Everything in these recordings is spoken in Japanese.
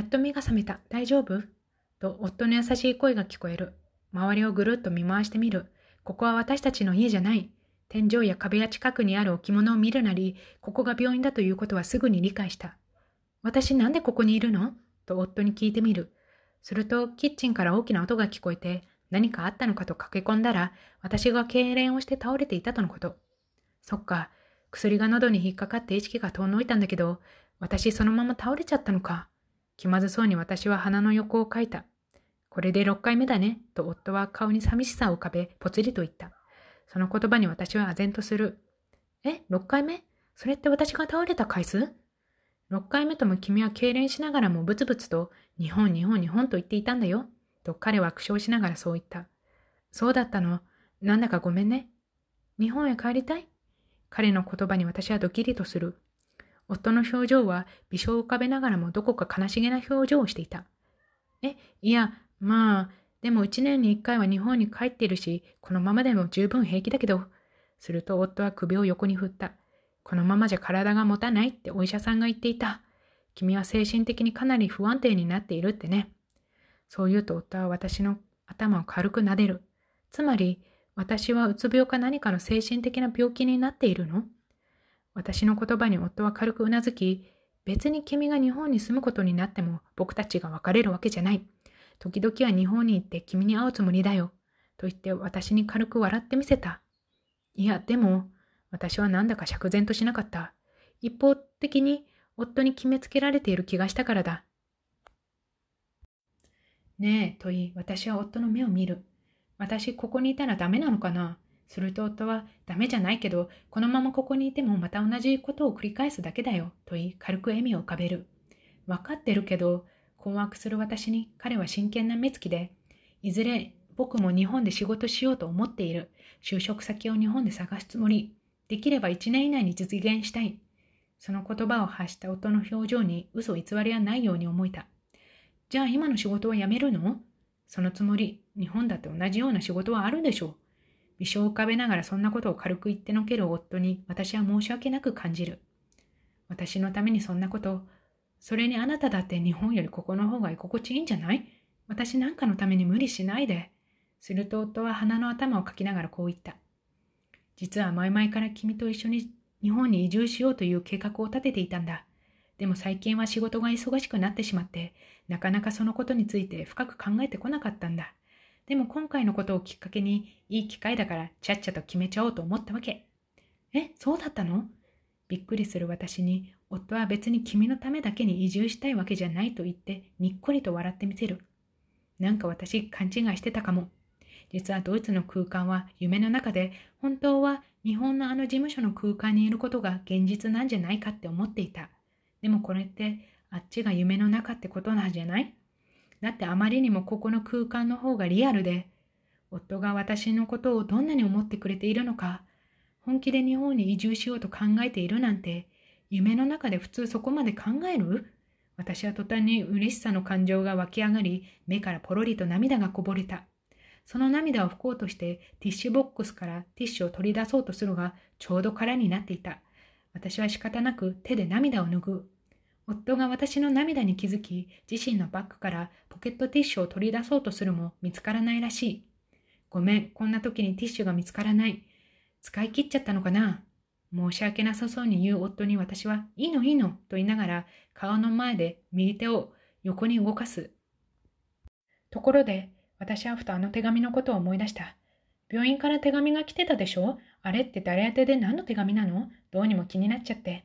やっと目が覚めた。大丈夫？と夫の優しい声が聞こえる。周りをぐるっと見回してみる。ここは私たちの家じゃない。天井や壁や近くにある置物を見るなり、ここが病院だということはすぐに理解した。私なんでここにいるの？と夫に聞いてみる。すると、キッチンから大きな音が聞こえて、何かあったのかと駆け込んだら、私が痙攣をして倒れていたとのこと。そっか、薬が喉に引っかかって意識が遠のいたんだけど、私そのまま倒れちゃったのか。気まずそうに私は鼻の横をかいた。これで6回目だね、と夫は顔に寂しさを浮かべ、ぽつりと言った。その言葉に私は唖然とする。え、6回目？それって私が倒れた回数 ?6 回目とも君は痙攣しながらもブツブツと、日本、日本、日本と言っていたんだよ。と彼は苦笑しながらそう言った。そうだったの？なんだかごめんね。日本へ帰りたい？彼の言葉に私はドキリとする。夫の表情は微笑を浮かべながらもどこか悲しげな表情をしていた。え、いや、まあ、でも一年に一回は日本に帰っているし、このままでも十分平気だけど。すると夫は首を横に振った。このままじゃ体が持たないってお医者さんが言っていた。君は精神的にかなり不安定になっているってね。そう言うと夫は私の頭を軽く撫でる。つまり、私はうつ病か何かの精神的な病気になっているの？私の言葉に夫は軽くうなずき、別に君が日本に住むことになっても僕たちが別れるわけじゃない。時々は日本に行って君に会うつもりだよ。と言って私に軽く笑ってみせた。いや、でも、私はなんだか釈然としなかった。一方的に夫に決めつけられている気がしたからだ。ねえ、と言い、私は夫の目を見る。私、ここにいたらダメなのかな？すると夫は、ダメじゃないけど、このままここにいてもまた同じことを繰り返すだけだよ、と言い、軽く笑みを浮かべる。わかってるけど、困惑する私に彼は真剣な目つきで、いずれ僕も日本で仕事しようと思っている。就職先を日本で探すつもり。できれば1年以内に実現したい。その言葉を発した夫の表情に嘘偽りはないように思えた。じゃあ今の仕事は辞めるの？そのつもり、日本だって同じような仕事はあるでしょう。微笑を浮かべながらそんなことを軽く言ってのける夫に私は申し訳なく感じる。私のためにそんなこと、それにあなただって日本よりここの方が居心地いいんじゃない？私なんかのために無理しないで。すると夫は鼻の頭をかきながらこう言った。実は前々から君と一緒に日本に移住しようという計画を立てていたんだ。でも最近は仕事が忙しくなってしまって、なかなかそのことについて深く考えてこなかったんだ。でも今回のことをきっかけに、いい機会だからちゃっちゃと決めちゃおうと思ったわけ。え、そうだったの？びっくりする私に、夫は別に君のためだけに移住したいわけじゃないと言って、にっこりと笑ってみせる。なんか私勘違いしてたかも。実はドイツの空間は夢の中で、本当は日本のあの事務所の空間にいることが現実なんじゃないかって思っていた。でもこれってあっちが夢の中ってことなんじゃない？だってあまりにもここの空間の方がリアルで、夫が私のことをどんなに思ってくれているのか、本気で日本に移住しようと考えているなんて、夢の中で普通そこまで考える？私は途端に嬉しさの感情が湧き上がり、目からポロリと涙がこぼれた。その涙を拭こうとしてティッシュボックスからティッシュを取り出そうとするが、ちょうど空になっていた。私は仕方なく手で涙を拭う。夫が私の涙に気づき、自身のバッグからポケットティッシュを取り出そうとするも見つからないらしい。ごめん、こんな時にティッシュが見つからない。使い切っちゃったのかな申し訳なさそうに言う夫に私は、いいのいいのと言いながら顔の前で右手を横に動かす。ところで、私はふとあの手紙のことを思い出した。病院から手紙が来てたでしょ？あれって誰宛てで何の手紙なの？どうにも気になっちゃって。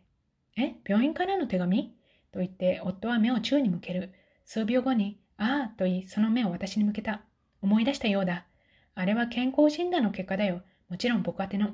え？病院からの手紙？と言って夫は目を宙に向ける。数秒後に、ああと言い、その目を私に向けた。思い出したようだ。あれは健康診断の結果だよ。もちろん僕宛ての。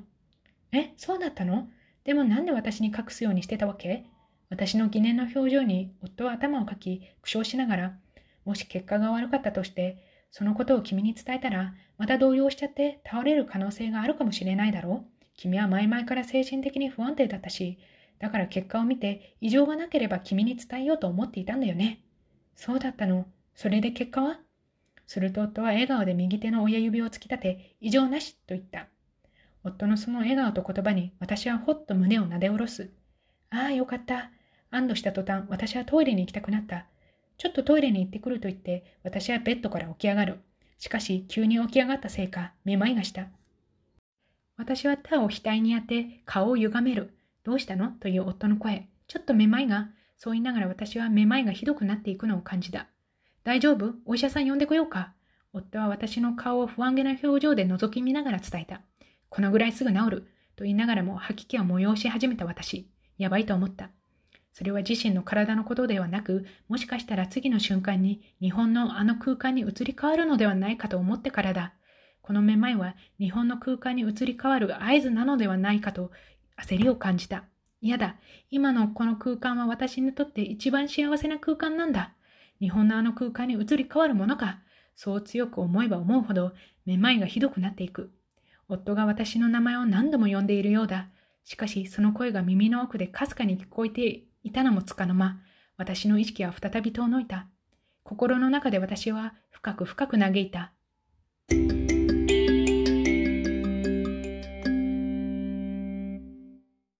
え、そうだったの？でもなんで私に隠すようにしてたわけ？私の疑念の表情に夫は頭をかき、苦笑しながら、もし結果が悪かったとして、そのことを君に伝えたら、また動揺しちゃって倒れる可能性があるかもしれないだろう？君は前々から精神的に不安定だったし、だから結果を見て異常がなければ君に伝えようと思っていたんだよね。そうだったの。それで結果は？すると夫は笑顔で右手の親指を突き立て、異常なしと言った。夫のその笑顔と言葉に私はほっと胸をなで下ろす。ああ、よかった。安堵した途端、私はトイレに行きたくなった。ちょっとトイレに行ってくると言って、私はベッドから起き上がる。しかし、急に起き上がったせいか、めまいがした。私は手を額に当て、顔を歪める。どうしたの？という夫の声。ちょっとめまいが。そう言いながら私はめまいがひどくなっていくのを感じた。大丈夫？お医者さん呼んでこようか。夫は私の顔を不安げな表情で覗き見ながら伝えた。このぐらいすぐ治る。と言いながらも吐き気を催し始めた私。やばいと思った。それは自身の体のことではなく、もしかしたら次の瞬間に日本のあの空間に移り変わるのではないかと思ってからだ。このめまいは日本の空間に移り変わる合図なのではないかと焦りを感じた。嫌だ。今のこの空間は私にとって一番幸せな空間なんだ。日本のあの空間に移り変わるものか。そう強く思えば思うほど、めまいがひどくなっていく。夫が私の名前を何度も呼んでいるようだ。しかし、その声が耳の奥でかすかに聞こえていたのもつかの間、私の意識は再び遠のいた。心の中で私は深く深く嘆いた。